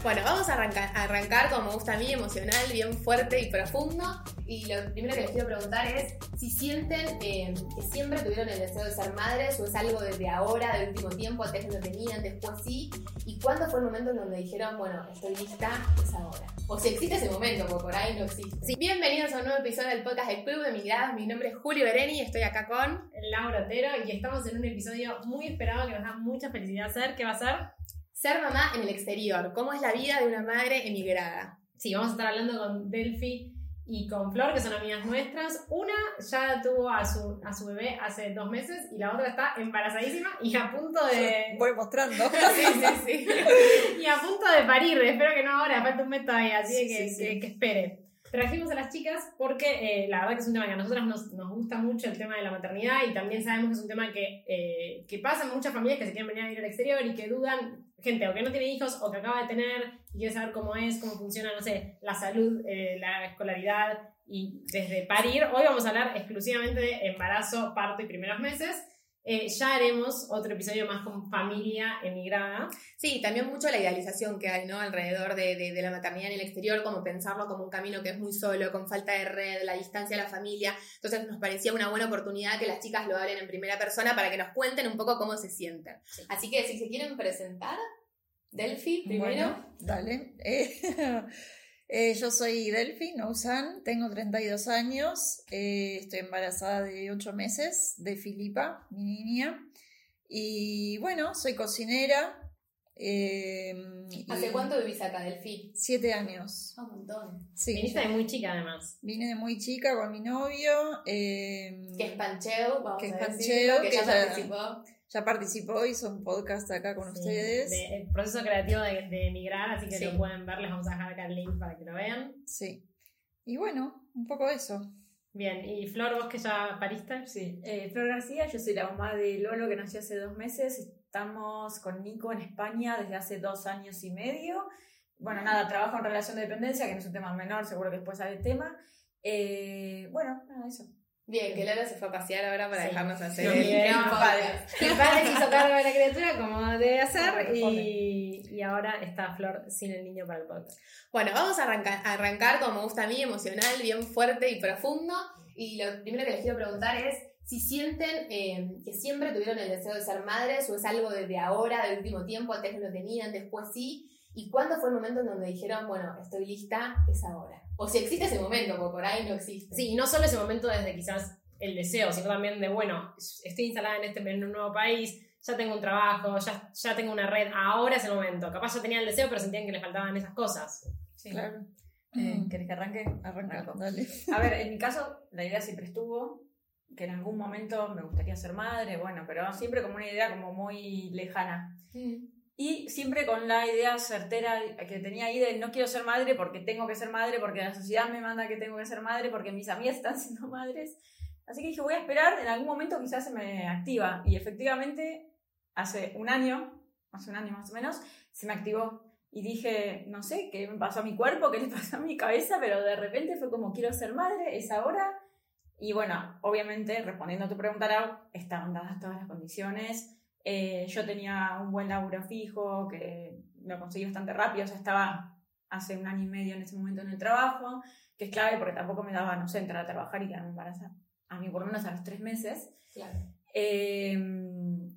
Bueno, vamos a arrancar, a arrancar, como me gusta a mí, emocional, bien fuerte y profundo. Y lo primero que les quiero preguntar es si sienten eh, que siempre tuvieron el deseo de ser madres o es algo desde ahora, del último tiempo, antes no tenían, después sí. ¿Y cuándo fue el momento en donde dijeron, bueno, estoy lista, es ahora? O si existe ese momento, porque por ahí no existe. Sí. Bienvenidos a un nuevo episodio del podcast del Club de Migradas. Mi nombre es Julio Bereni y estoy acá con... Laura Otero y estamos en un episodio muy esperado que nos da mucha felicidad hacer. ¿Qué va a ser? Ser mamá en el exterior. ¿Cómo es la vida de una madre emigrada? Sí, vamos a estar hablando con Delphi y con Flor, que son amigas nuestras. Una ya tuvo a su, a su bebé hace dos meses y la otra está embarazadísima y a punto de... Voy mostrando. Sí, sí, sí. y a punto de parir. Espero que no ahora, falta un mes todavía, así Sí, que, sí, sí. que, que espere. Trajimos a las chicas porque eh, la verdad que es un tema que a nosotras nos, nos gusta mucho, el tema de la maternidad, y también sabemos que es un tema que, eh, que pasa en muchas familias que se quieren venir a vivir al exterior y que dudan, gente o que no tiene hijos o que acaba de tener y quiere saber cómo es, cómo funciona, no sé, la salud, eh, la escolaridad y desde parir. Hoy vamos a hablar exclusivamente de embarazo, parto y primeros meses. Eh, ya haremos otro episodio más con familia emigrada. Sí, también mucho la idealización que hay, ¿no? Alrededor de, de- de la maternidad en el exterior, como pensarlo como un camino que es muy solo, con falta de red, la distancia a la familia. Entonces nos parecía una buena oportunidad que las chicas lo hablen en primera persona para que nos cuenten un poco cómo se sienten. Así que si se quieren presentar, Delphi, primero. Bueno, dale. Eh, eh, yo soy Delphi Nousan, tengo 32 años, eh, estoy embarazada de 8 meses de Filipa, mi niña. Y bueno, soy cocinera. eh, ¿Hace y cuánto vivís acá, Delphi? Siete años. Un montón. Sí. Viniste de muy chica además. Vine de muy chica con mi novio. eh, Que es Pancheo, vamos Que es a Pancheo, decirlo, que, que ya ya- participó. Ya participó, hizo un podcast acá con Sí, ustedes. de- el proceso creativo de, de emigrar, así que Sí. lo pueden ver, les vamos a dejar acá el link para que lo vean. Sí. Y bueno, un poco eso. Bien, y Flor, vos que ya pariste. Sí, eh, Flor García, yo soy la mamá de Lolo que nació hace dos meses. Estamos con Nico en España desde hace dos años y medio. Bueno, nada, trabajo en relación de dependencia, que no es un tema menor, seguro que después sale el tema. Eh, bueno, nada, eso. Bien, que Lola se fue a pasear ahora para Sí. dejarnos hacer Lo el, bien, el padre se hizo cargo de la criatura como debe hacer y, y ahora está Flor sin el niño para el podcast. Bueno, vamos a arrancar, a arrancar, como me gusta a mí, emocional, bien fuerte y profundo. Y lo primero que les quiero preguntar es si sienten eh, que siempre tuvieron el deseo de ser madres o es algo desde ahora, del último tiempo, antes no lo tenían, después sí. ¿Y cuándo fue el momento en donde dijeron, bueno, estoy lista, es ahora? O si existe ese momento, porque por ahí no existe. Sí, y no solo ese momento desde quizás el deseo, sino también de, bueno, estoy instalada en, este, en un nuevo país, ya tengo un trabajo, ya, ya tengo una red, ahora es el momento. Capaz ya tenían el deseo, pero sentían que les faltaban esas cosas. Sí. Claro. Eh, Mm. ¿Querés que arranque? Arranca, Arranco. dale. A ver, en mi caso, la idea siempre estuvo que en algún momento me gustaría ser madre, bueno, pero siempre como una idea como muy lejana. Y siempre con la idea certera que tenía ahí de no quiero ser madre porque tengo que ser madre, porque la sociedad me manda que tengo que ser madre, porque mis amigas están siendo madres. Así que dije, voy a esperar, en algún momento quizás se me activa. Y efectivamente, hace un año, hace un año más o menos, se me activó. Y dije, no sé, qué me pasó a mi cuerpo, qué le pasó a mi cabeza, pero de repente fue como, quiero ser madre, es ahora. Y bueno, obviamente, respondiendo a tu pregunta, estaban dadas todas las condiciones. Eh, yo tenía un buen laburo fijo, que lo conseguí bastante rápido, o sea, estaba hace un año y medio en ese momento en el trabajo, que es clave porque tampoco me daba, no sé, entrar a trabajar y quedarme embarazada. A mí por lo menos a los tres meses. Claro. Eh,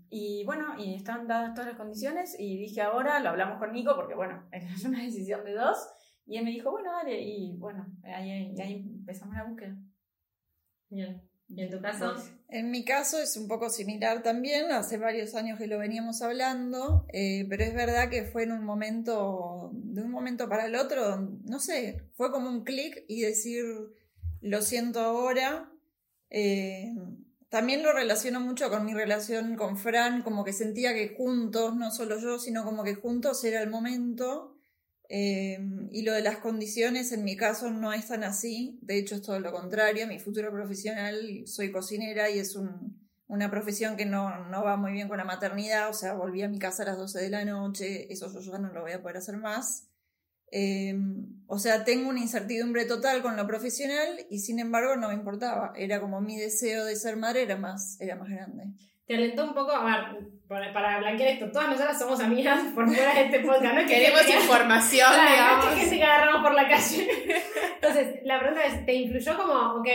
y bueno, y están dadas todas las condiciones y dije ahora, lo hablamos con Nico porque bueno, es una decisión de dos. Y él me dijo, bueno, dale, y bueno, ahí, ahí empezamos la búsqueda. Bien. ¿Y en tu caso? En mi caso es un poco similar también, hace varios años que lo veníamos hablando, eh, pero es verdad que fue en un momento, de un momento para el otro, no sé, fue como un clic y decir, lo siento ahora. Eh, también lo relaciono mucho con mi relación con Fran, como que sentía que juntos, no solo yo, sino como que juntos era el momento. Eh, y lo de las condiciones en mi caso no es tan así, de hecho es todo lo contrario, mi futuro profesional soy cocinera y es un- una profesión que no, no va muy bien con la maternidad, o sea, volví a mi casa a las 12 de la noche, eso yo ya no lo voy a poder hacer más. Eh, o sea, tengo una incertidumbre total con lo profesional y sin embargo no me importaba, era como mi deseo de ser madre era más, era más grande. Te alentó un poco, a ver, para, para blanquear esto, todas nosotras somos amigas por fuera de este podcast, ¿no? Queremos información, Claro, digamos. no es que se agarramos por la calle. Entonces, la pregunta es, ¿te influyó como, ok,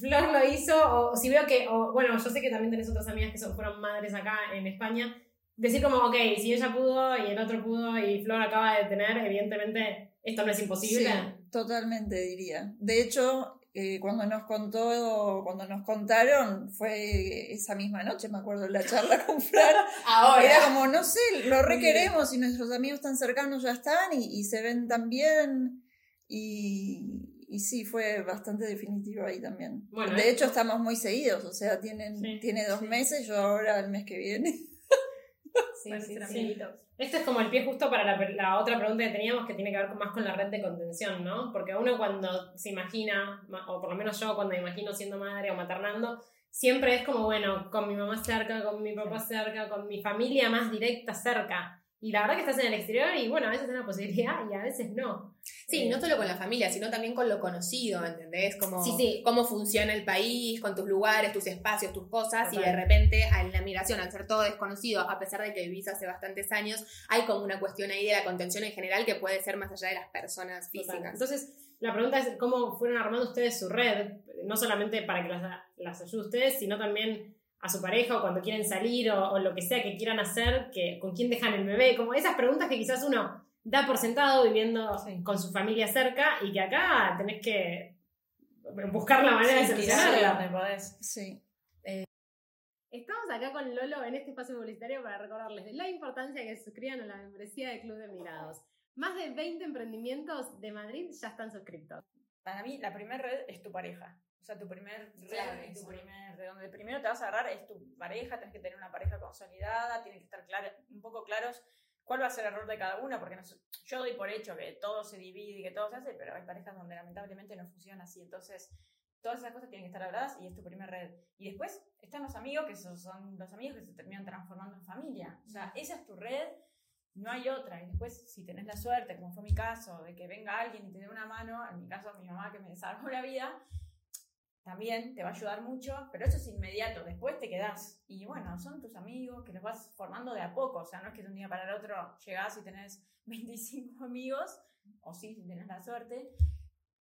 Flor lo hizo, o si veo que, o, bueno, yo sé que también tenés otras amigas que son, fueron madres acá en España, decir como, ok, si ella pudo y el otro pudo y Flor acaba de tener, evidentemente esto no es imposible. Sí, totalmente diría. De hecho, eh, cuando nos contó, cuando nos contaron, fue esa misma noche, me acuerdo, la charla con Fran. Ahora. Era como, no sé, lo requeremos y nuestros amigos tan cercanos ya están y, y se ven tan bien. Y, y sí, fue bastante definitivo ahí también. Bueno, de eh, hecho, estamos muy seguidos, o sea, tienen, Sí, tiene dos sí. meses, yo ahora el mes que viene. Sí, Para sí, ser sí. Esto es como el pie justo para la, la otra pregunta que teníamos que tiene que ver con- más con la red de contención, ¿no? Porque uno cuando se imagina, ma- o por lo menos yo cuando me imagino siendo madre o maternando, siempre es como, bueno, con mi mamá cerca, con mi papá cerca, con mi familia más directa cerca. Y la verdad que estás en el exterior y bueno, a veces es una posibilidad y a veces no. Sí, no solo con la familia, sino también con lo conocido, ¿entendés? Como Sí, sí. cómo funciona el país, con tus lugares, tus espacios, tus cosas, y Total. de repente en la migración, al ser todo desconocido, a pesar de que vivís hace bastantes años, hay como una cuestión ahí de la contención en general que puede ser más allá de las personas Total. físicas. Entonces, la pregunta es cómo fueron armando ustedes su red, no solamente para que las, las ayude ustedes, sino también a su pareja o cuando quieren salir o, o lo que sea que quieran hacer, que, con quién dejan el bebé, como esas preguntas que quizás uno da por sentado viviendo Sí. con su familia cerca y que acá tenés que buscar la manera de Sí, quizás solucionarla. Sí. Estamos acá con Lolo en este espacio publicitario para recordarles la importancia de que se suscriban a la membresía del Club de Migrados. Más de 20 emprendimientos de Madrid ya están suscritos. Para mí, la primera red es tu pareja. O sea, tu primer red Clave, y tu primer red. Donde primero te vas a agarrar es tu pareja, tienes que tener una pareja consolidada, tienen que estar clar- un poco claros cuál va a ser el rol de cada una, porque no yo doy por hecho que todo se divide y que todo se hace, pero hay parejas donde lamentablemente no funciona así. Entonces, todas esas cosas tienen que estar habladas y es tu primer red. Y después están los amigos, que esos son los amigos que se terminan transformando en familia. O sea, esa es tu red, no hay otra. Y después, si tenés la suerte, como fue mi caso, de que venga alguien y te dé una mano, en mi caso, mi mamá que me salvó la vida, también te va a ayudar mucho, pero eso es inmediato, después te quedás. Y bueno, son tus amigos que los vas formando de a poco, o sea, no es que de un día para el otro llegás y tenés 25 amigos, o sí, si tenés la suerte,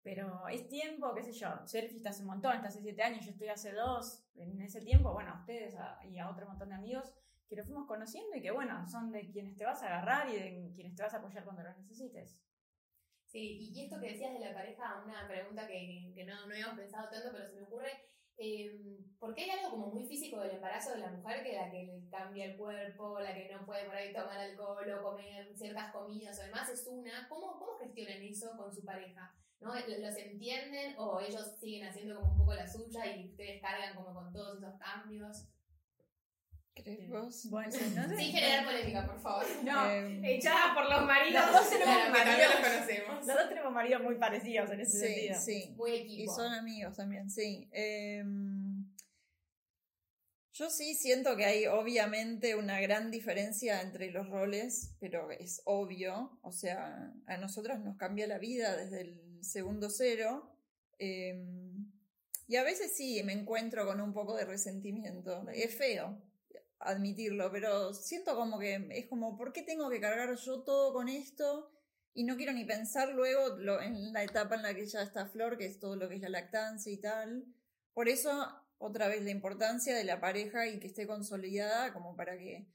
pero es tiempo, qué sé yo, Sergio está hace un montón, está hace 7 años, yo estoy hace 2, en ese tiempo, bueno, a ustedes y a otro montón de amigos que los fuimos conociendo y que bueno, son de quienes te vas a agarrar y de quienes te vas a apoyar cuando los necesites. Sí, y esto que decías de la pareja, una pregunta que, que no, no habíamos pensado tanto, pero se me ocurre, eh, ¿por qué hay algo como muy físico del embarazo de la mujer que la que cambia el cuerpo, la que no puede por ahí tomar alcohol o comer ciertas comidas o demás es una? ¿Cómo, cómo gestionan eso con su pareja? ¿No? ¿Los entienden o ellos siguen haciendo como un poco la suya y ustedes cargan como con todos esos cambios? ¿Crees vos? Bueno, sí, no sé. Sin generar polémica, por favor. No, Eh, Echada por los maridos. Los dos tenemos Claro, que también los maridos. conocemos. Los dos tenemos maridos muy parecidos en ese sí, sentido. sí. Muy Y equipo. son amigos también, sí. Em, yo sí siento que hay obviamente una gran diferencia entre los roles, pero es obvio. O sea, a nosotras nos cambia la vida desde el segundo cero. Em, y a veces sí me encuentro con un poco de resentimiento. Es feo admitirlo, pero siento como que es como, ¿por qué tengo que cargar yo todo con esto? Y no quiero ni pensar luego lo- en la etapa en la que ya está Flor, que es todo lo que es la lactancia y tal. Por eso, otra vez, la importancia de la pareja y que esté consolidada como para que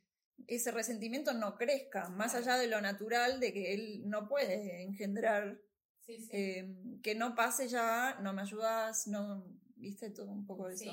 ese resentimiento no crezca, más allá de lo natural de que él no puede engendrar, Sí, sí. eh, que no pase ya, no me ayudas, no, viste todo un poco de eso.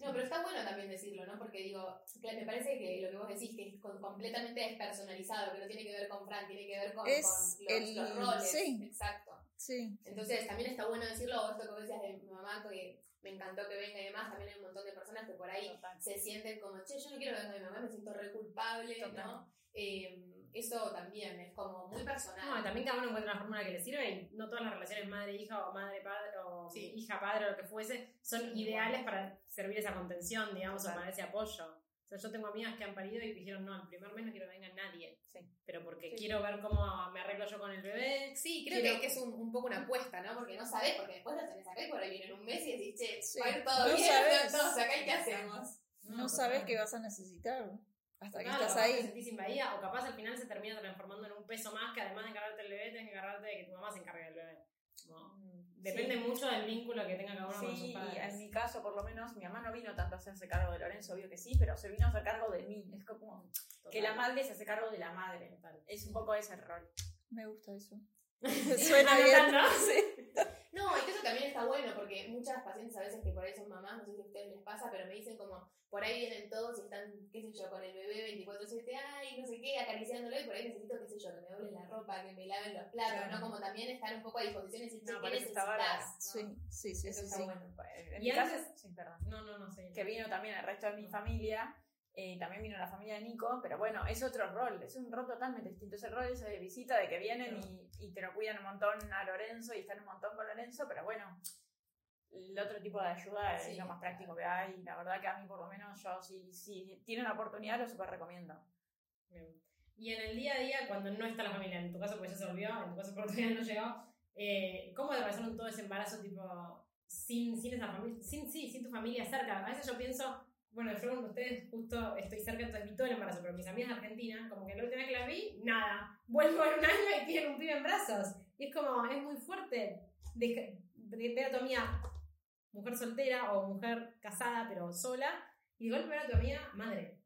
No, pero está bueno también decirlo, ¿no? Porque digo, me parece que lo que vos decís, que es con- completamente despersonalizado, que no tiene que ver con Fran, tiene que ver con, Es con los, el- los roles. sí. Exacto. Sí, Entonces también está bueno decirlo, o esto que vos decías de mi mamá, que me encantó que venga y demás, también hay un montón de personas que por ahí Total. se sienten como, che, yo no quiero que venga mi mamá, me siento re culpable, Total. ¿no? Eh, eso también es como muy personal. No, también cada uno encuentra una fórmula que le sirve y no todas las relaciones madre-hija o madre-padre o Sí. hija-padre o lo que fuese son ideales para servir esa contención, digamos, o para ese apoyo. O sea, yo tengo amigas que han parido y dijeron, no, el primer mes no quiero que venga nadie. Sí. Pero porque Sí. quiero ver cómo me arreglo yo con el bebé. Sí, creo Quiero- que, que es un, un poco una apuesta, ¿no? Porque no sabés, porque después lo tenés acá y por ahí viene en un mes y decís, che, Sí, va a ir todo no bien, sabés. todos acá y ¿qué hacemos? no, sabes qué vas a necesitar hasta que Claro, estás capaz ahí. Te sentís invadida o capaz al final se termina transformando en un peso más que además de encargarte del bebé, tenés que encargarte de que tu mamá se encargue del bebé. Mm, Depende sí. mucho del vínculo que tenga cada uno con sus Sí, y padres. en mi caso, por lo menos, mi mamá no vino tanto a hacerse cargo de Lorenzo, obvio que sí, pero se vino a hacer cargo de mí. Es como que la madre se hace cargo de la madre. Total. Es un poco ese rol. Me gusta eso. Suena bien. Anotando. Sí. No, y que eso también está bueno, porque muchas pacientes a veces que por ahí son mamás, no sé si a ustedes les pasa, pero me dicen como, por ahí vienen todos y están, qué sé yo, con el bebé 24-7, ay, no sé qué, acariciándolo, y por ahí necesito, qué sé yo, que me doblen la ropa, que me laven los platos, Claro. ¿no? Como también estar un poco a disposición y decir, No, ¿qué eso está bárbaro. necesitas? ¿no? Sí, sí, sí, Eso sí, está sí. bueno. En Y mi caso, antes- sí, perdón. No, no, no que vino también el resto de mi familia, eh, también vino la familia de Nico, pero bueno, es otro rol, es un rol totalmente distinto. Es el rol ese de visita, de que vienen y, y te lo cuidan un montón a Lorenzo y están un montón con Lorenzo, pero bueno, el otro tipo de ayuda Sí, es lo más práctico que hay. La verdad que a mí, por lo menos, yo, si, si tienen la oportunidad, lo super recomiendo. Bien. Y en el día a día, cuando no está la familia, en tu caso pues ya se volvió, en tu caso por todavía no llegó, eh, ¿cómo atravesaron todo ese embarazo tipo sin, sin esa familia, sin, sí, sin tu familia cerca? A veces yo pienso, bueno, yo con ustedes justo estoy cerca, vi todo el embarazo, pero mis amigas de Argentina, como que la última vez que las vi, nada, vuelvo en un año y tienen un pibe en brazos. Y es como, es muy fuerte de, de ver a tu amiga mujer soltera o mujer casada pero sola, y de golpe ver a tu amiga madre.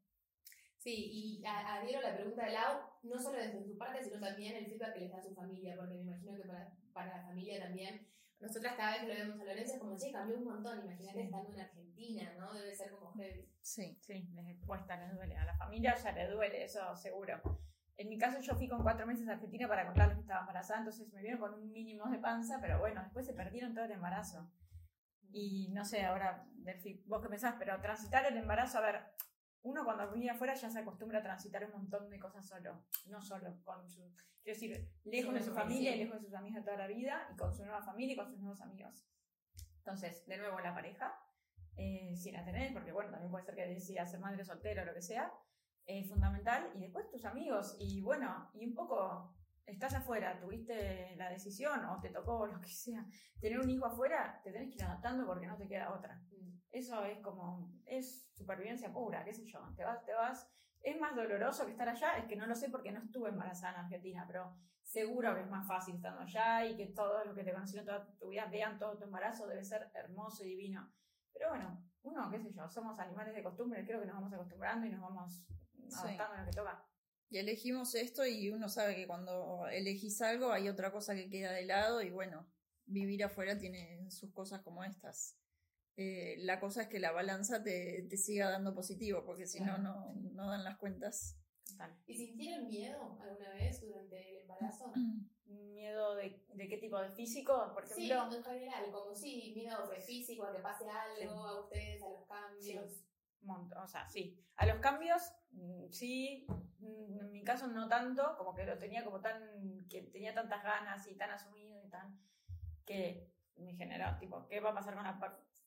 Sí, y a- adhiero a la pregunta de Lau, no solo desde su parte, sino también el feedback que les da su familia, porque me imagino que para, para la familia también, nosotras cada vez que lo vemos a Lorenzo es como, che, cambió un montón, imagínate Sí. estando en Argentina, ¿no? Debe ser como heavy. Sí. Sí, les cuesta, les duele. A la familia ya le duele, eso seguro. En mi caso, yo fui con cuatro meses a Argentina para contarles que estaba embarazada, entonces me vieron con un mínimo de panza, pero bueno, después se perdieron todo el embarazo. Y no sé, ahora, Delphi, vos qué pensás, pero transitar el embarazo, a ver, uno cuando vive afuera ya se acostumbra a transitar un montón de cosas solo, no solo con su, quiero decir, lejos de su familia y lejos de sus amigos de toda la vida, y con su nueva familia y con sus nuevos amigos. Entonces, de nuevo, la pareja, eh, si la tenés, porque bueno, también puede ser que decidas ser madre soltera o lo que sea, es fundamental. Y después tus amigos, y bueno, y un poco, estás afuera, tuviste la decisión o te tocó lo que sea, tener un hijo afuera, te tenés que ir adaptando porque no te queda otra. Eso es como, es supervivencia pura, qué sé yo, te vas, te vas. Es más doloroso que estar allá, es que no lo sé porque no estuve embarazada en Argentina, pero seguro que es más fácil estando allá y que todos los que te conocieron toda tu vida vean todo tu embarazo, debe ser hermoso y divino. Pero bueno, uno, qué sé yo, somos animales de costumbre, creo que nos vamos acostumbrando y nos vamos adaptando a lo que toca. Y elegimos esto y uno sabe que cuando elegís algo hay otra cosa que queda de lado y bueno, vivir afuera tiene sus cosas como estas. Eh, la cosa es que la balanza te, te siga dando positivo, porque si Claro. no, no, no dan las cuentas. ¿Y sintieron miedo alguna vez durante el embarazo? ¿Miedo de, de qué tipo? ¿De físico, por Sí, ejemplo? en general, como sí, miedo de físico, a que pase algo, Sí. a ustedes, a los cambios. Monto- o sea, sí. A los cambios, mm, sí. Mm, En mi caso no tanto, como que lo tenía como tan, que tenía tantas ganas y tan asumido y tan, que me generó, tipo, ¿qué va a pasar con la,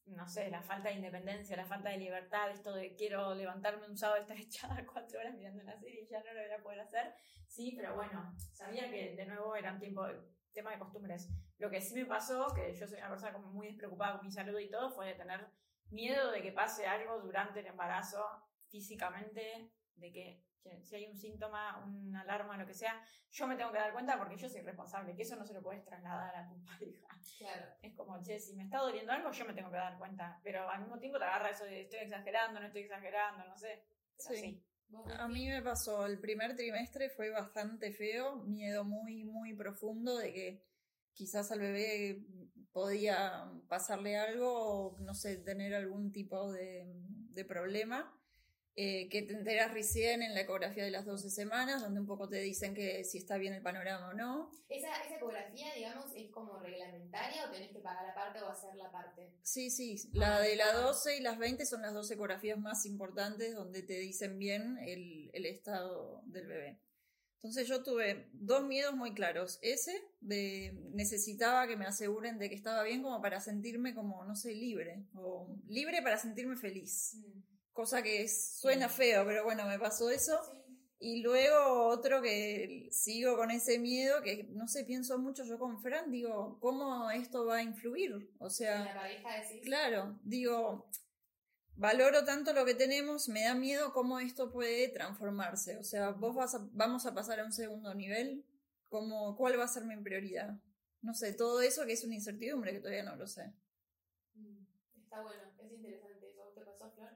no sé, la falta de independencia, la falta de libertad, esto de quiero levantarme un sábado estar echada cuatro horas mirando una serie y ya no lo voy a poder hacer? Sí, pero bueno, sabía que de nuevo era un tiempo, tema de costumbres. Lo que sí me pasó, que yo soy una persona como muy despreocupada con mi salud y todo, fue de tener miedo de que pase algo durante el embarazo físicamente, de que si hay un síntoma, una alarma, lo que sea, yo me tengo que dar cuenta porque yo soy responsable, que eso no se lo puedes trasladar a tu pareja. Claro. Es como, che, si me está doliendo algo, yo me tengo que dar cuenta, pero al mismo tiempo te agarra eso de estoy exagerando, no estoy exagerando, no sé. Sí. sí. ¿Vos, A mí me pasó, el primer trimestre fue bastante feo, miedo muy, muy profundo de que quizás al bebé podía pasarle algo o, no sé, tener algún tipo de, de problema. eh, que te enteras recién en la ecografía de las 12 semanas, donde un poco te dicen que si está bien el panorama o no. ¿Esa, ¿Esa ecografía, digamos, es como reglamentaria o tenés que pagar aparte o hacer la parte? Sí, sí, la de la ah. 12 y las 20 son las dos ecografías más importantes donde te dicen bien el, el estado del bebé. Entonces yo tuve dos miedos muy claros. Ese, de necesitaba que me aseguren de que estaba bien como para sentirme como, no sé, libre. O libre para sentirme feliz. Cosa que es- suena feo, pero bueno, me pasó eso. Sí. Y luego otro que sigo con ese miedo, que no sé, pienso mucho yo con Fran, digo, ¿cómo esto va a influir? O sea... ¿En la pareja decís? Claro, digo, valoro tanto lo que tenemos, me da miedo cómo esto puede transformarse. O sea, vos vas a- vamos a pasar a un segundo nivel, ¿Cómo, ¿cuál va a ser mi prioridad? No sé, todo eso que es una incertidumbre que todavía no lo sé. Mm, Está bueno, es interesante eso. ¿Te pasó, Flor?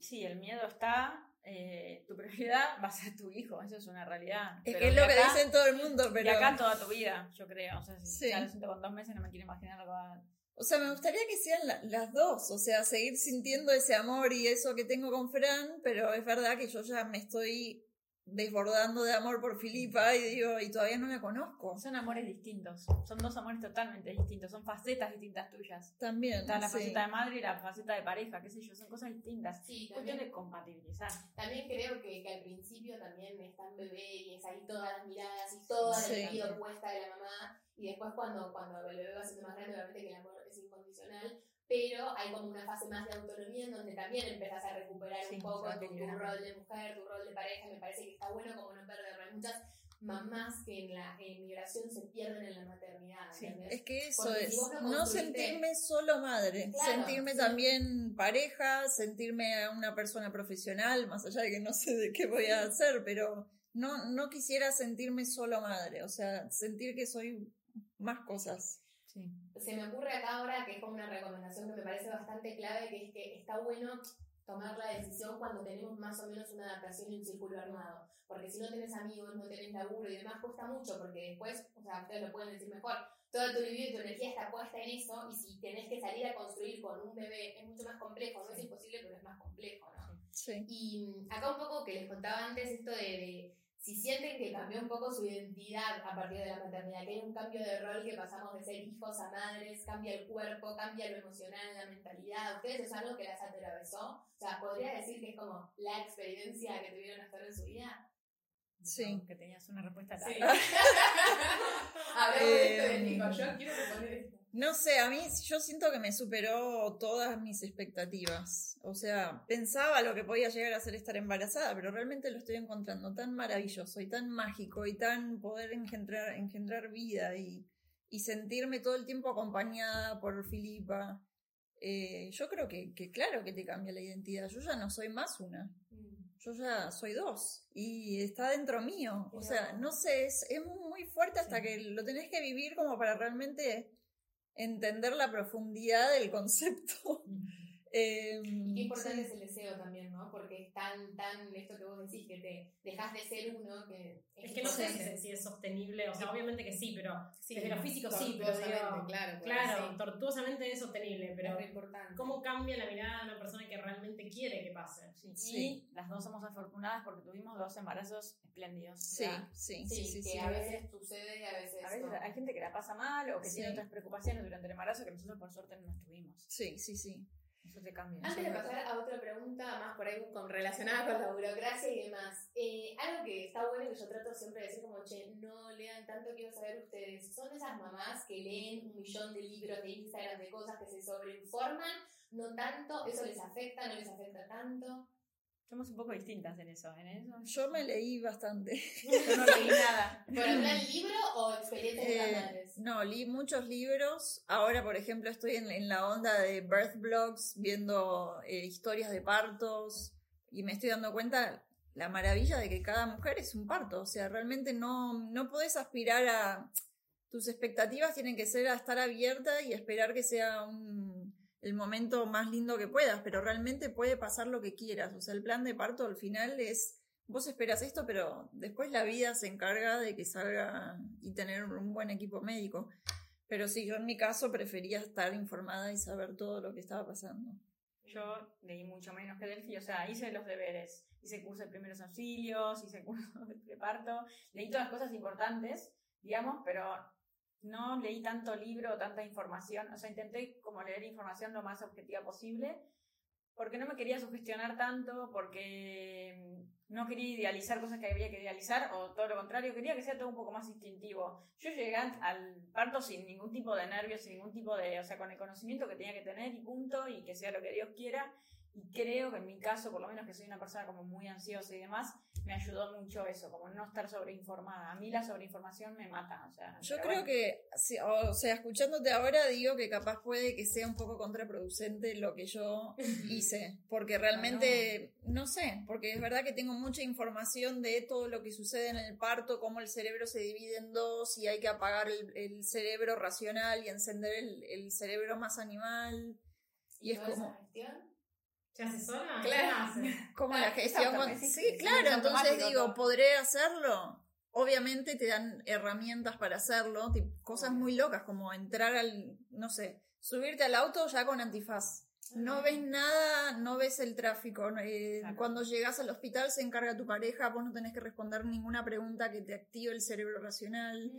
Sí, el miedo está. eh, tu prioridad va a ser tu hijo, eso es una realidad. Es Pero que es lo que dicen todo el mundo, pero... De acá toda tu vida, yo creo. O sea, si Sí. ya lo siento con dos meses, no me quiero imaginar lo que va a. O sea, me gustaría que sean la- las dos, o sea, seguir sintiendo ese amor y eso que tengo con Fran, pero es verdad que yo ya me estoy desbordando de amor por Filipa y digo, y todavía no la conozco. Son amores distintos. Son dos amores totalmente distintos. Son facetas distintas tuyas. También. Está la sí. faceta de madre y la faceta de pareja, qué sé yo. Son cosas distintas. Sí, Cuestión también, de compatibilizar. también creo que, que al principio también está en bebé y es ahí todas las miradas y toda la Sí. energía opuesta de la mamá. Y después cuando, cuando el bebé va siendo más grande, obviamente que el amor es incondicional. Pero hay como una fase más de autonomía en donde también empezás a recuperar Sí, un poco tu, tu rol de mujer, tu rol de pareja. Me parece que está bueno como no perderlo. Hay muchas mamás que en la en migración se pierden en la maternidad. Sí. Es que eso Porque si es, vos no no sentirme solo madre, Claro, sentirme sí. también pareja, sentirme una persona profesional, más allá de que no sé de qué voy a hacer, pero no, no quisiera sentirme solo madre, o sea, sentir que soy más cosas. Sí. Se me ocurre acá ahora que es como una recomendación que me parece bastante clave, que es que está bueno tomar la decisión cuando tenemos más o menos una adaptación y un círculo armado. Porque si no tenés amigos, no tenés laburo y demás, cuesta mucho, porque después, o sea, ustedes lo pueden decir mejor, toda tu vida y tu energía está puesta en eso, y si tenés que salir a construir con un bebé, es mucho más complejo, no es imposible, pero es más complejo, ¿no? Sí. Y mm, acá un poco que les contaba antes esto de, de si sienten que cambió un poco su identidad a partir de la maternidad, que hay un cambio de rol que pasamos de ser hijos a madres, cambia el cuerpo, cambia lo emocional, la mentalidad. ¿Ustedes es algo que las atravesó? O sea, ¿podría decir que es como la experiencia que tuvieron hasta ahora en su vida? Sí. Que tenías una respuesta Sí. larga. Hablamos de esto Eh, del hijo, yo quiero responder esto. No sé, a mí yo siento que me superó todas mis expectativas. O sea, pensaba lo que podía llegar a ser estar embarazada, pero realmente lo estoy encontrando tan maravilloso y tan mágico y tan poder engendrar, engendrar vida y, y sentirme todo el tiempo acompañada por Filipa. Eh, yo creo que, que claro que te cambia la identidad. Yo ya no soy más una. Yo ya soy dos y está dentro mío. O sea, no sé, es, es muy fuerte hasta que lo tenés que vivir como para realmente entender la profundidad del concepto. Eh, Y qué importante sí. es el deseo también, ¿no? Porque es tan, tan, esto que vos decís, que te dejas de ser uno, que Es que no sé importante. si, es sostenible, o sea, obviamente que sí, pero Sí, desde lo físico sí, pero digo, claro, claro, sí. tortuosamente es sostenible, pero es importante. ¿cómo cambia la mirada de una persona que realmente quiere que pase? Sí. Sí. Y las dos somos afortunadas porque tuvimos dos embarazos espléndidos. Sí, sí, Sí, sí, sí, que sí. a veces sucede y a veces A veces no. hay gente que la pasa mal o que Sí. tiene otras preocupaciones durante el embarazo que nosotros por suerte no las tuvimos. Sí, sí, sí. Eso te cambia. Antes de pasar a otra pregunta más por ahí con, relacionada con la burocracia y demás, eh, algo que está bueno y que yo trato siempre de decir como, che, no lean tanto, quiero saber ustedes, ¿son esas mamás que leen un millón de libros de Instagram de cosas que se sobreinforman? No tanto, ¿eso les afecta? ¿No les afecta tanto? Somos un poco distintas en eso. En eso. Yo me leí bastante. Yo no leí nada. ¿Por en plan libro o experiencias Eh, no, leí muchos libros. Ahora, por ejemplo, estoy en, en la onda de birth blogs, viendo eh, historias de partos y me estoy dando cuenta la maravilla de que cada mujer es un parto. O sea, realmente no, no podés aspirar a... Tus expectativas tienen que ser a estar abierta y esperar que sea un, el momento más lindo que puedas, pero realmente puede pasar lo que quieras. O sea, el plan de parto al final es vos esperas esto, pero después la vida se encarga de que salga y tener un buen equipo médico. Pero sí, yo en mi caso prefería estar informada y saber todo lo que estaba pasando. Yo leí mucho menos que Delphi, o sea, hice los deberes, hice curso de primeros auxilios, hice curso de preparto, leí todas las cosas importantes, digamos, pero no leí tanto libro, tanta información, o sea, intenté como leer información lo más objetiva posible, porque no me quería sugestionar tanto, porque mm, no quería idealizar cosas que había que idealizar, o todo lo contrario, quería que sea todo un poco más instintivo. Yo llegué al parto sin ningún tipo de nervios, sin ningún tipo de, o sea, con el conocimiento que tenía que tener y punto, y que sea lo que Dios quiera, Y creo que en mi caso, por lo menos que soy una persona como muy ansiosa y demás, me ayudó mucho eso, como no estar sobreinformada. A mí la sobreinformación me mata. O sea, Yo creo bueno. que, o sea, escuchándote ahora, digo que capaz puede que sea un poco contraproducente lo que yo hice, porque realmente, no sé, porque es verdad que tengo mucha información de todo lo que sucede en el parto, cómo el cerebro se divide en dos y hay que apagar el, el cerebro racional y encender el, el cerebro más animal. Y es esa como, gestión? ¿Se hace sola? Claro. Como Ah, la gestión. exacto, con- sí, claro, es entonces digo, todo. ¿podré hacerlo? Obviamente te dan herramientas para hacerlo, cosas muy locas como entrar al, no sé, subirte al auto ya con antifaz. No ves nada, no ves el tráfico. eh, Claro. Cuando llegas al hospital se encarga tu pareja, vos no tenés que responder ninguna pregunta que te active el cerebro racional.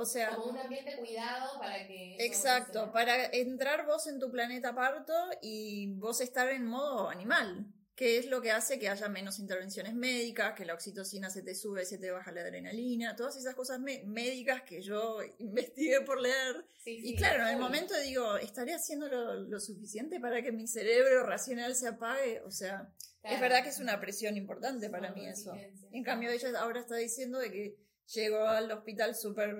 O sea, Como un ambiente cuidado para que. Exacto, suceda. para entrar vos en tu planeta parto y vos estar en modo animal, que es lo que hace que haya menos intervenciones médicas, que la oxitocina se te sube, se te baja la adrenalina, todas esas cosas médicas que yo investigué por leer. Sí, Y sí, claro, en el momento digo, ¿estaré haciendo lo, lo suficiente para que mi cerebro racional se apague? O sea, es Claro. verdad que es una presión importante para mí eso. En cambio, ella ahora está diciendo de que llegó al hospital súper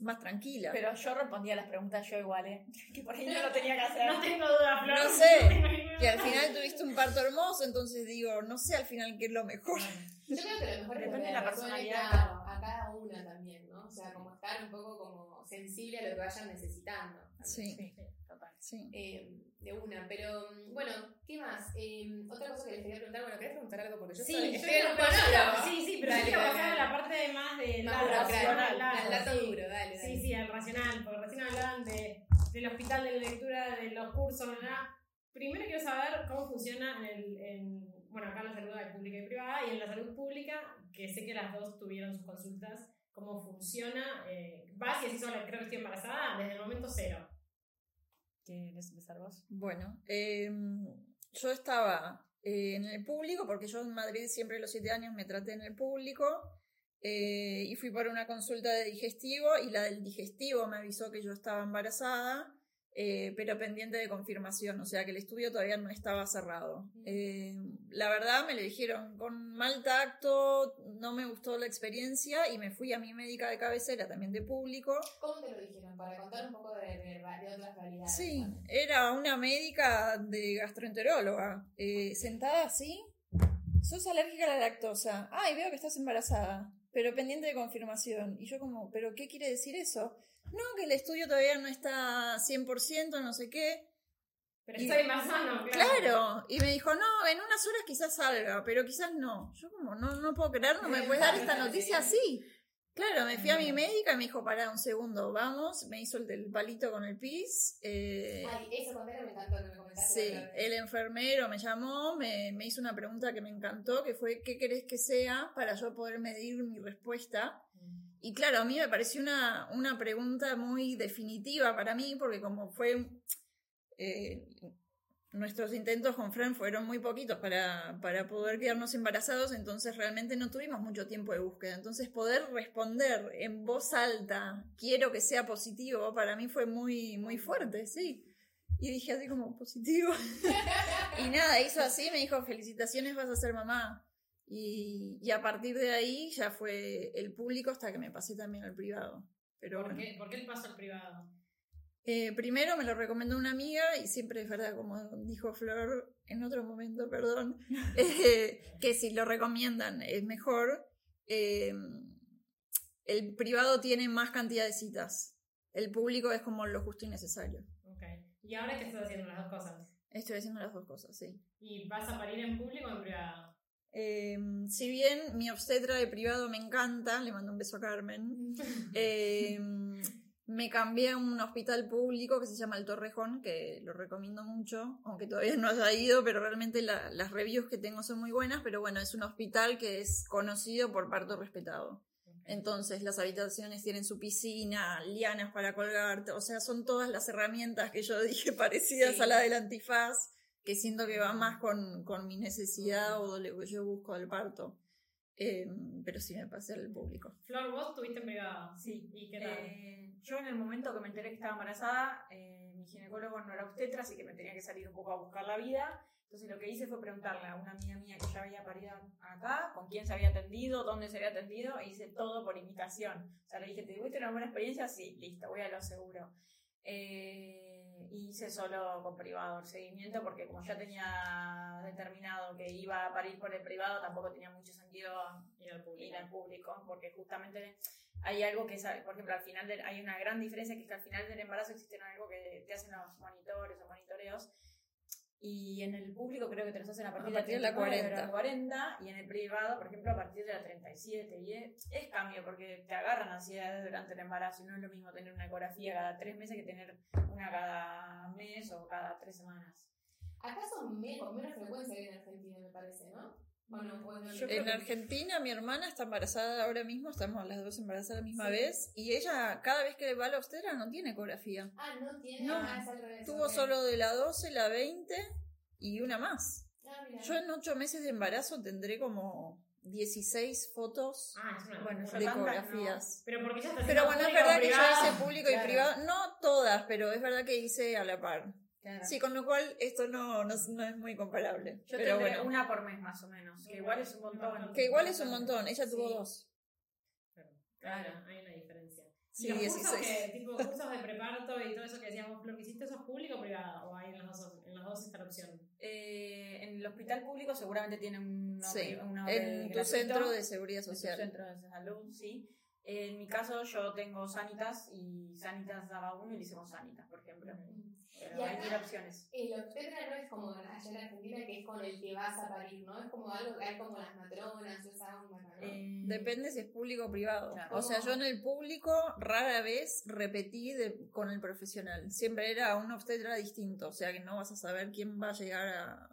más tranquila. Pero yo respondía a las preguntas yo igual, ¿eh? Que por ahí no lo tenía que hacer. No tengo duda, Flor. No sé. Y al final tuviste un parto hermoso, entonces digo, no sé al final qué es lo mejor. Yo creo que lo mejor es Depende que de la personalidad. a cada una también, ¿no? O sea, como estar un poco como sensible a lo que vayan necesitando. Sí, Sí, total. sí. Eh, de una, pero mm, bueno, ¿qué más? Eh, otra cosa que les quería preguntar, bueno, ¿querés preguntar algo? Porque yo Sí, soy, estoy en un monólogo. Sí, sí, pero Dale, yo quiero pasar a la parte más de Más burocrático, largo, al dato sí. duro, dale, dale. Sí, sí, al racional, porque recién hablaban de, del hospital, de la lectura, de los cursos, ¿verdad? Primero quiero saber cómo funciona en, el, en- bueno, acá en la salud pública y privada, y en la salud pública, que sé que las dos tuvieron sus consultas, cómo funciona, eh, vas y decís, creo que estoy embarazada, desde el momento cero. ¿Quieres empezar vos? Bueno, eh, yo estaba eh, en el público, porque yo en Madrid siempre a los siete años me traté en el público, eh, y fui por una consulta de digestivo, y la del digestivo me avisó que yo estaba embarazada, eh, pero pendiente de confirmación, o sea que el estudio todavía no estaba cerrado. Eh, la verdad me lo dijeron con mal tacto, no me gustó la experiencia, y me fui a mi médica de cabecera, también de público, ¿Cómo te lo dijeron? Para contar un poco de, de, de otras realidades. Sí, era una médica de gastroenteróloga, eh, sentada así. Sos alérgica a la lactosa. Ay, veo que estás embarazada, pero pendiente de confirmación. Y yo como, ¿pero qué quiere decir eso? No, que el estudio todavía no está 100%, no sé qué. Pero Y- estoy embarazada, no, claro. Claro. Y me dijo, no, en unas horas quizás salga, pero quizás no. Yo como, no, no puedo creer, no me puedes dar esta noticia así. Claro, me fui a mi médica y me dijo, pará un segundo, vamos. Me hizo el del palito con el pis. eh, Ay, eso me encantó me comentaste. Sí, el enfermero me llamó, me, me hizo una pregunta que me encantó, que fue ¿qué querés que sea para yo poder medir mi respuesta? Y claro, a mí me pareció una, una pregunta muy definitiva para mí, porque como fue... eh, nuestros intentos con Fran fueron muy poquitos para, para poder quedarnos embarazados, entonces realmente no tuvimos mucho tiempo de búsqueda. Entonces poder responder en voz alta, quiero que sea positivo, para mí fue muy, muy fuerte, sí. Y dije así como positivo. y nada, hizo así, me dijo, felicitaciones, vas a ser mamá. Y, y a partir de ahí ya fue el público hasta que me pasé también al privado. Pero ¿Por, bueno. qué, ¿Por qué el paso al privado? Eh, primero me lo recomendó una amiga y siempre es verdad, como dijo Flor en otro momento, perdón, eh, que si lo recomiendan es mejor. Eh, el privado tiene más cantidad de citas. El público es como lo justo y necesario. Ok. ¿Y ahora qué estás haciendo las dos cosas? Estoy haciendo las dos cosas, sí. ¿Y vas a parir en público o en privado? Eh, si bien mi obstetra de privado me encanta, le mando un beso a Carmen, eh, me cambié a un hospital público que se llama El Torrejón, que lo recomiendo mucho, aunque todavía no haya ido, pero realmente la- las reviews que tengo son muy buenas, pero bueno, es un hospital que es conocido por parto respetado. Entonces las habitaciones tienen su piscina, lianas para colgarte, o sea, son todas las herramientas que yo dije parecidas Sí. a la del antifaz, que siento que va más con, con mi necesidad o lo que yo busco del parto. Eh, pero sí me pasé al público. Flor, vos tuviste en privado. Sí. ¿Y qué tal? Eh, yo en el momento que me enteré que estaba embarazada, eh, mi ginecólogo no era obstetra, así que me tenía que salir un poco a buscar la vida. Entonces lo que hice fue preguntarle a una amiga mía que ya había parido acá, con quién se había atendido, dónde se había atendido, e hice todo por imitación. O sea, le dije, ¿te tuviste una buena experiencia? Sí, listo, voy a lo seguro. Eh, y hice solo con privado el seguimiento porque como ya tenía determinado que iba a parir por el privado, tampoco tenía mucho sentido Ir al público. ir al público, porque justamente hay algo que, es, por ejemplo, al final del- hay una gran diferencia que es que al final del embarazo existe algo que te hacen los monitores o monitoreos y en el público creo que te los hacen a partir, A partir de la 39 o 40. 40 y en el privado, por ejemplo, a partir de la 37 y es, es cambio porque te agarran ansiedades durante el embarazo y no es lo mismo tener una ecografía cada tres meses que tener una cada mes o cada tres semanas. Acá son me- con menos frecuencia que en Argentina, me parece, ¿no? Bueno, creo En que- Argentina, mi hermana está embarazada ahora mismo, estamos las dos embarazadas a la misma vez, y ella, cada vez que va a la obstetra, no tiene ecografía. Ah, no tiene. No, ah, es al revés. Tuvo solo de la 12, la 20 y una más. Ah. Yo en ocho meses de embarazo tendré como 16 fotos Ah, Bueno, de no. ecografías. Pero porque ya está Pero haciendo bueno, es verdad que yo hice público Claro. y privado, no todas, pero es verdad que hice a la par. Claro. Sí, con lo cual esto no, no, es- no es muy comparable. Yo pero tendré bueno, una por mes más o menos, que igual es un montón. que igual es un montón, ella tuvo Sí. dos. Claro, hay una diferencia. Sí, ¿Y los cursos 16. que, tipo cursos de preparto y todo eso que decías vos, lo que hiciste, eso es público o privado? ¿O hay en los dos, en los dos está la opción? Eh, en el hospital público seguramente tienen un Sí, una en tu centro de seguridad en tu social. centro de salud, sí. En mi caso yo tengo Sanitas y Sanitas daba uno y le hicimos Sanitas, por ejemplo. Mm. Pero Y hay acá- mil opciones. El obstetra no es como allá en Argentina que es con el que vas a parir, ¿no? Es como algo que hay como las matronas, ¿no? Eh, Depende si es público o privado. Claro. O sea, yo en el público rara vez repetí de- con el profesional. Siempre era un obstetra distinto. O sea, que no vas a saber quién va a llegar a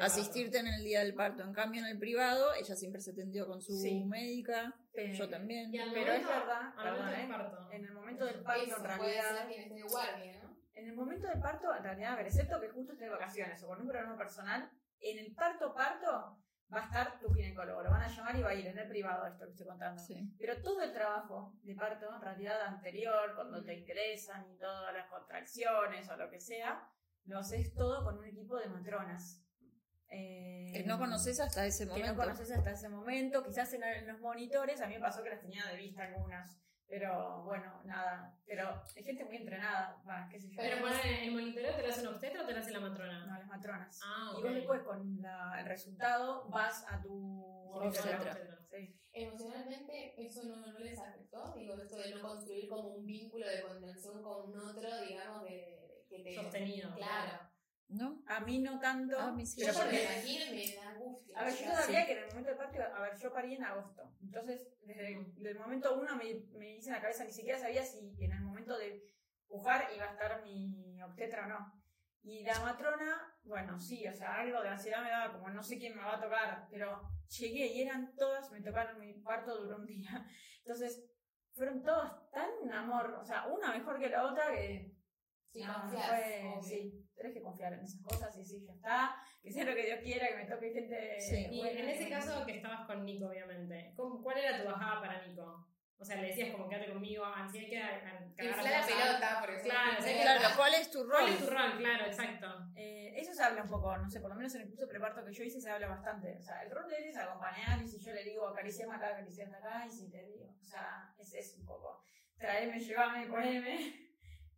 asistirte en el día del parto. En cambio, en el privado, ella siempre se atendió con su Sí. médica. eh, Yo también. Pero momento, es verdad, perdón, momento del ¿eh? parto. En el momento del parto, Eso en puede realidad. ser quien esté de guardia, ¿no? En el momento del parto, en realidad, a ver, excepto que justo esté de vacaciones o con un programa personal, en el parto parto va a estar tu ginecólogo. Lo van a llamar y va a ir en el privado esto que estoy contando. Sí. Pero todo el trabajo de parto, en realidad anterior, cuando te ingresan y todas las contracciones o lo que sea, lo haces todo con un equipo de matronas. Eh, Que no conoces hasta ese que momento. no conoces hasta ese momento. Quizás en, en los monitores, a mí me pasó que las tenía de vista algunas. Pero bueno, nada. Pero hay gente muy entrenada, va, qué sé yo. Pero poner el monitoreo, ¿te lo hace un obstetra o te lo hace la matrona? No, las matronas. Ah, Y vos después con la- el resultado vas a tu Obstetra. obstetra. Sí. Emocionalmente, ¿eso no, no les afectó? Digo, esto de no construir como un vínculo de contención con un otro, digamos, de, que te... Sostenido. Claro. ¿No? A mí no tanto. A mí sí. Pero porque me imagino y me da angustia. A ver, yo Sí. todavía que en el momento del parto, a ver, yo parí en agosto. Entonces, desde el, del momento uno me, me hice en la cabeza, ni siquiera sabía si en el momento de pujar iba a estar mi obstetra o no. Y la matrona, bueno, sí, o sea, algo de ansiedad me daba, como no sé quién me va a tocar, pero llegué y eran todas, me tocaron, mi parto duró un día. Entonces, fueron todas tan amor, o sea, una mejor que la otra que Sí, no, confías, sí, tenés que confiar en esas cosas y sí, ya está, que sea lo que Dios quiera, que me toque gente Sí. Y en ese caso que estabas con Nico, obviamente, ¿cómo- ¿cuál era tu bajada para Nico? O sea, le decías como quédate conmigo, así hay que cagar Infla la cosas. pelota, por ejemplo. Claro, Claro, ¿cuál es tu ¿Cuál rol? es tu rol? Claro, exacto. Eh, eso se habla un poco, no sé, por lo menos en el curso de preparto que yo hice se habla bastante. O sea, el rol de él es acompañar y si yo le digo acariciame acá, acariciame acá, y si te digo, o sea, es, es un poco traerme, llevarme, ponerme.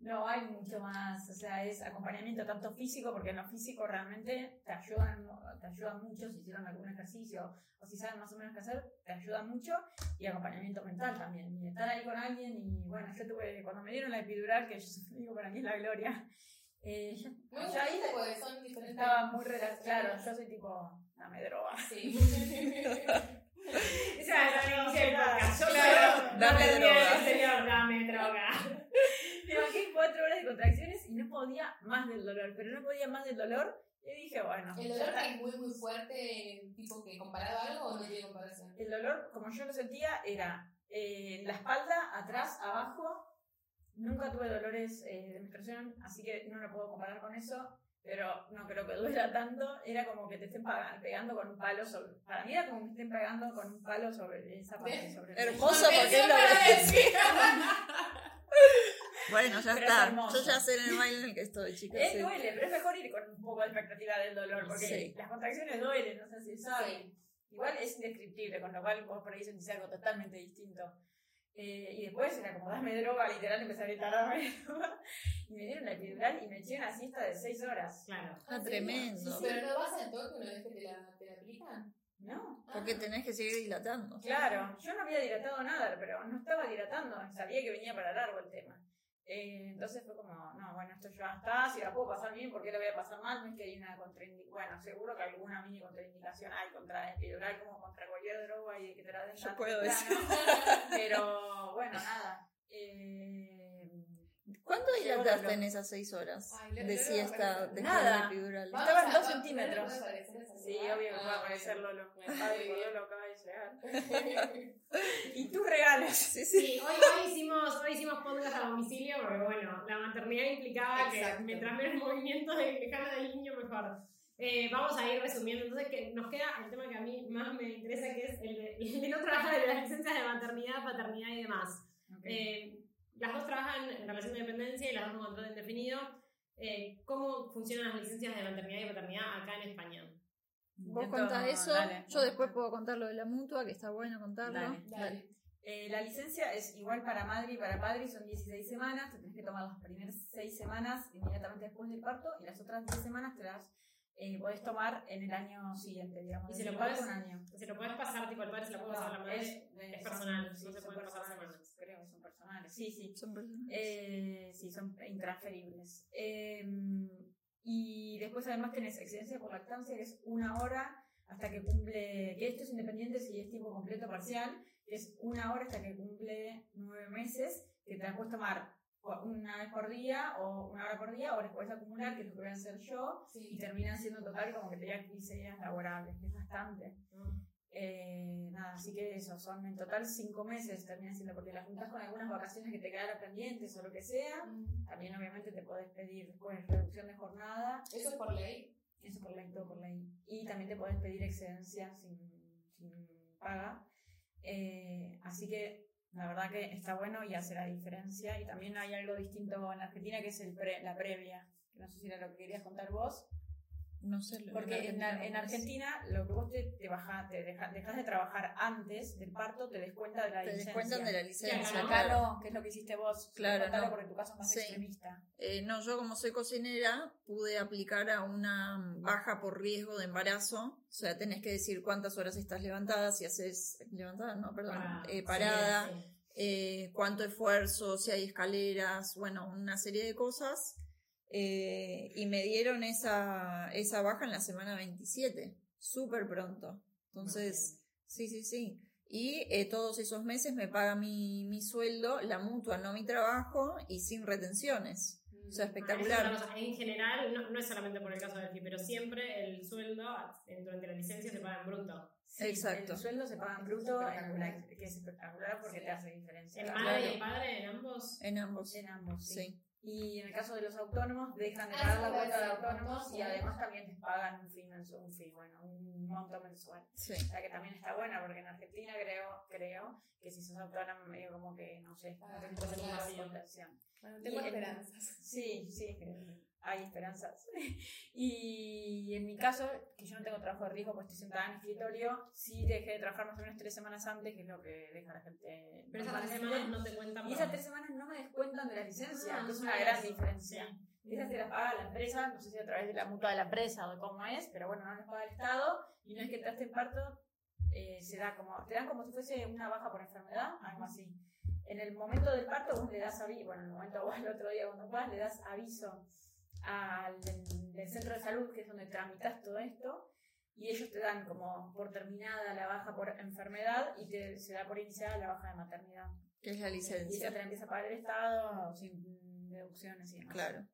No hay mucho más, o sea, es acompañamiento tanto físico, porque en lo físico realmente te ayudan, te ayudan mucho si hicieron algún ejercicio o si saben más o menos qué hacer, te ayudan mucho y acompañamiento mental también. Y estar ahí con alguien y bueno, yo tuve, cuando me dieron la epidural, que yo digo para mí es la gloria, eh, ahí porque son diferentes. estaba muy relajada. Claro, yo soy tipo, dame droga. Sí. Quiero dame no exterior, dame droga. Me bajé cuatro horas de contracciones y no podía más del dolor, pero no podía más del dolor. Y dije, bueno, ¿El dolor es muy, muy fuerte, tipo que comparado a algo o no tiene comparación? el dolor, como yo lo sentía, era eh, en la espalda, atrás, abajo. Nunca tuve dolores eh, de menstruación, así que no lo puedo comparar con eso. Pero no creo que duela tanto. Era como que te estén pegando con un palo sobre. Para mí era como que me estén pegando con un palo sobre esa parte. Sobre el- Hermoso porque es lo que Bueno, ya Pero está. Yo ya sé en el baile en el que estoy, chicas. Es sí. duele, pero es mejor ir con un poco de expectativa del dolor, porque Sí. las contracciones duelen, no sé si saben. Igual es indescriptible, con lo cual vos por ahí sentís algo totalmente distinto. Eh, y después era como darme droga, literal, empecé a gritar droga. Y me dieron la epidural y me eché una siesta de 6 horas. Claro. Ah, tremendo. Pero no vas al toque una vez que te la, te la aplican. ¿No? Porque tenés que seguir dilatando. Claro, yo no había dilatado nada, pero no estaba dilatando, sabía que venía para largo el tema. Eh, entonces fue como, no, bueno, esto ya está, si la puedo pasar bien, ¿por qué la voy a pasar mal? No es que hay una contraindicación, bueno, seguro que alguna mini contraindicación hay contra la epidural, como contra cualquier droga y que te la den Yo puedo. Pero bueno, nada. Eh, ¿Cuánto bueno, en esas seis horas de siesta Nada. de? Vamos Estaban dos centímetros. ¿puede aparecer esa sí, obvio que va a aparecer. Lolo. Padre. Dios lo acaba de llegar. y tus regalos. Sí, sí. Sí, hoy, hoy, hicimos, hoy hicimos podcast a domicilio porque, bueno, la maternidad implicaba Exacto. que mientras menos movimiento de lejana del niño, mejor. Eh, vamos a ir resumiendo. Entonces, que nos queda el tema que a mí más me interesa, que es el de, el de no trabajar de las licencias de maternidad, paternidad y demás. Eh, las dos trabajan en relación de dependencia y las dos con contrato indefinido. Eh, ¿Cómo funcionan las licencias de maternidad y paternidad acá en España? Vos contás eso, dale. yo después puedo contar lo de la mutua, que está bueno contarlo. Dale. Dale. Eh, la licencia es igual para madre y para padre, son 16 semanas. Te tenés que tomar las primeras 6 semanas inmediatamente después del parto, y las otras 10 semanas te las eh, podés tomar en el año siguiente, digamos. ¿Y se lo parto un año. Se lo podés pasar, tipo, el padre se lo puede pasar a la madre. es, es son- personal, sí, no se son pueden pasar personales, semanas. Creo que son personales. Sí, sí. Son personas. Eh, sí, son intransferibles. Eh, y después además tenés excedencia por lactancia, que es una hora hasta que cumple, que esto es independiente si es tiempo completo o parcial, que es una hora hasta que cumple nueve meses, que te la puedes tomar una vez por día o una hora por día, o les puedes acumular, que es lo que voy a hacer yo, y Sí. terminan siendo en total como que te llevan 15 días laborables, que es bastante. Eh, nada, así que eso, son en total cinco meses terminan siendo, porque las juntas con algunas vacaciones que te quedaron pendientes o lo que sea, Mm. también obviamente te podés pedir después reducción de jornada, Eso es por ley. eso por ley, todo por ley, y también te podés pedir excedencia sin, sin paga, Eh, así que la verdad que está bueno y hace la diferencia, y también hay algo distinto en Argentina que es el pre- la previa, no sé si era lo que querías contar vos, No sé. lo- porque en, Ar- en Argentina lo que vos te, te, baja, te deja- dejas de trabajar antes del parto, te descuenta de la te licencia. descuentan de la licencia. Claro, que es lo que hiciste vos. Claro, no. porque tu caso es más Sí. extremista. Eh, no, yo como soy cocinera pude aplicar a una baja por riesgo de embarazo. O sea, tenés que decir cuántas horas estás levantada, si haces levantada, no, perdón, Parada. eh, parada, Sí, sí. eh, cuánto esfuerzo, si hay escaleras, bueno, una serie de cosas. Eh, y me dieron esa, esa baja en la semana 27, súper pronto. Entonces, sí, sí, sí. Y eh, todos esos meses me paga mi, mi sueldo, la mutua, no mi trabajo, y sin retenciones. O sea, Ah, esa es espectacular. otra cosa. En general, no, no es solamente por el caso de aquí, pero siempre el sueldo durante la licencia se paga en bruto. Sí, Exacto. El sueldo se paga en bruto, que es espectacular porque te hace diferencia. ¿En madre y padre, en ambos? En ambos. En ambos, sí. Sí. Y en el caso de los autónomos, dejan de Ah, pagar la cuota de autónomos y además también te pagan un fee, mensual, un fee, bueno, un monto mensual. Sí. O sea que también está buena porque en Argentina creo, creo que si sos autónomo medio como que, no sé, Ah, no te contención. Bueno, tengo Y en- esperanzas. Sí, sí, hay esperanzas. Y en mi caso, que yo no tengo trabajo de riesgo, pues estoy sentada en el escritorio, sí dejé de trabajar más o menos tres semanas antes, que es lo que deja la gente. Pero esas tres semanas no te cuentan Y esas tres semanas no me descuentan de la licencia, Ah, que es una gran diferencia. Sí. Esas te las paga la empresa, no sé si a través de la mutua de la empresa o de cómo es, pero bueno, no las paga el Estado. Y no es que entraste en parto, eh, se da como, te dan como si fuese una baja por enfermedad, algo así. En el momento del parto vos le das aviso, bueno, en el momento o el otro día cuando puedas, le das aviso al del centro de salud, que es donde tramitas todo esto, y ellos te dan como por terminada la baja por enfermedad y te, se da por iniciada la baja de maternidad. Que es la Y esa licencia. te la empieza a pagar el Estado sin deducciones y demás. Claro.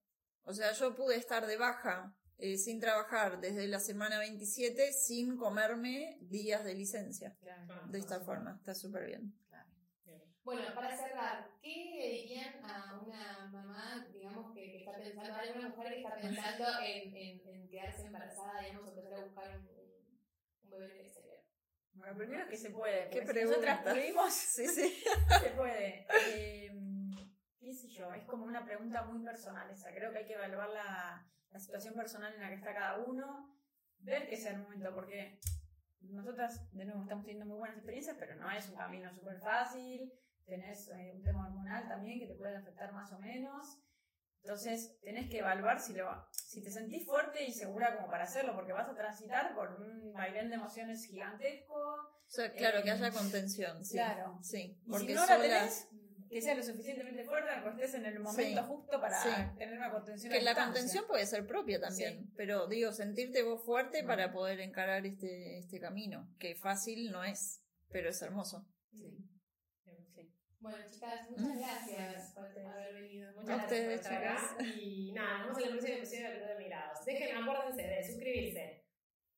O sea, yo pude estar de baja eh, sin trabajar desde la semana 27 sin comerme días de licencia. Claro. De esta forma. Está súper bien. Bueno, para cerrar, ¿qué le dirían a una mamá, digamos, que está pensando, a una mujer que está pensando en, en, en quedarse embarazada, digamos, o empezar a buscar un, un, un bebé en el exterior? Bueno, primero que se puede. ¿Qué si nosotras pudimos, Sí, sí. se puede. Eh, ¿Qué sé yo? es como una pregunta muy personal esa. Creo que hay que evaluar la, la situación personal en la que está cada uno, ver que sea el momento, porque nosotras, de nuevo, estamos teniendo muy buenas experiencias, pero no es un camino súper fácil. Tenés eh, un tema hormonal también que te puede afectar más o menos. Entonces, tenés que evaluar si, lo, si te sentís fuerte y segura como para hacerlo, porque vas a transitar por un vaivén de emociones gigantesco. O sea, claro, Eh, que haya contención. Sí. claro. Sí. Y Porque si no la sola- tenés, que sea lo suficientemente fuerte, que estés en el momento Sí. justo para Sí. tener una contención. Que a la contención puede ser propia también, pero digo, sentirte vos fuerte para poder encarar este, este camino, que fácil no es, pero es hermoso. Sí. Bueno, chicas, muchas gracias por haber venido. Muchas gracias por estar acá. Y nada, nos vemos en el próximo episodio de Club de Mirados. Dejen, acuérdense de suscribirse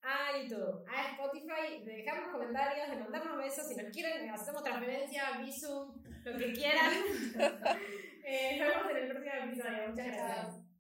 a YouTube, a Spotify, de dejarnos comentarios, de mandarnos besos. Si nos quieren, hacemos transferencia, visum, lo que quieran. eh, nos vemos en el próximo episodio. Muchas gracias.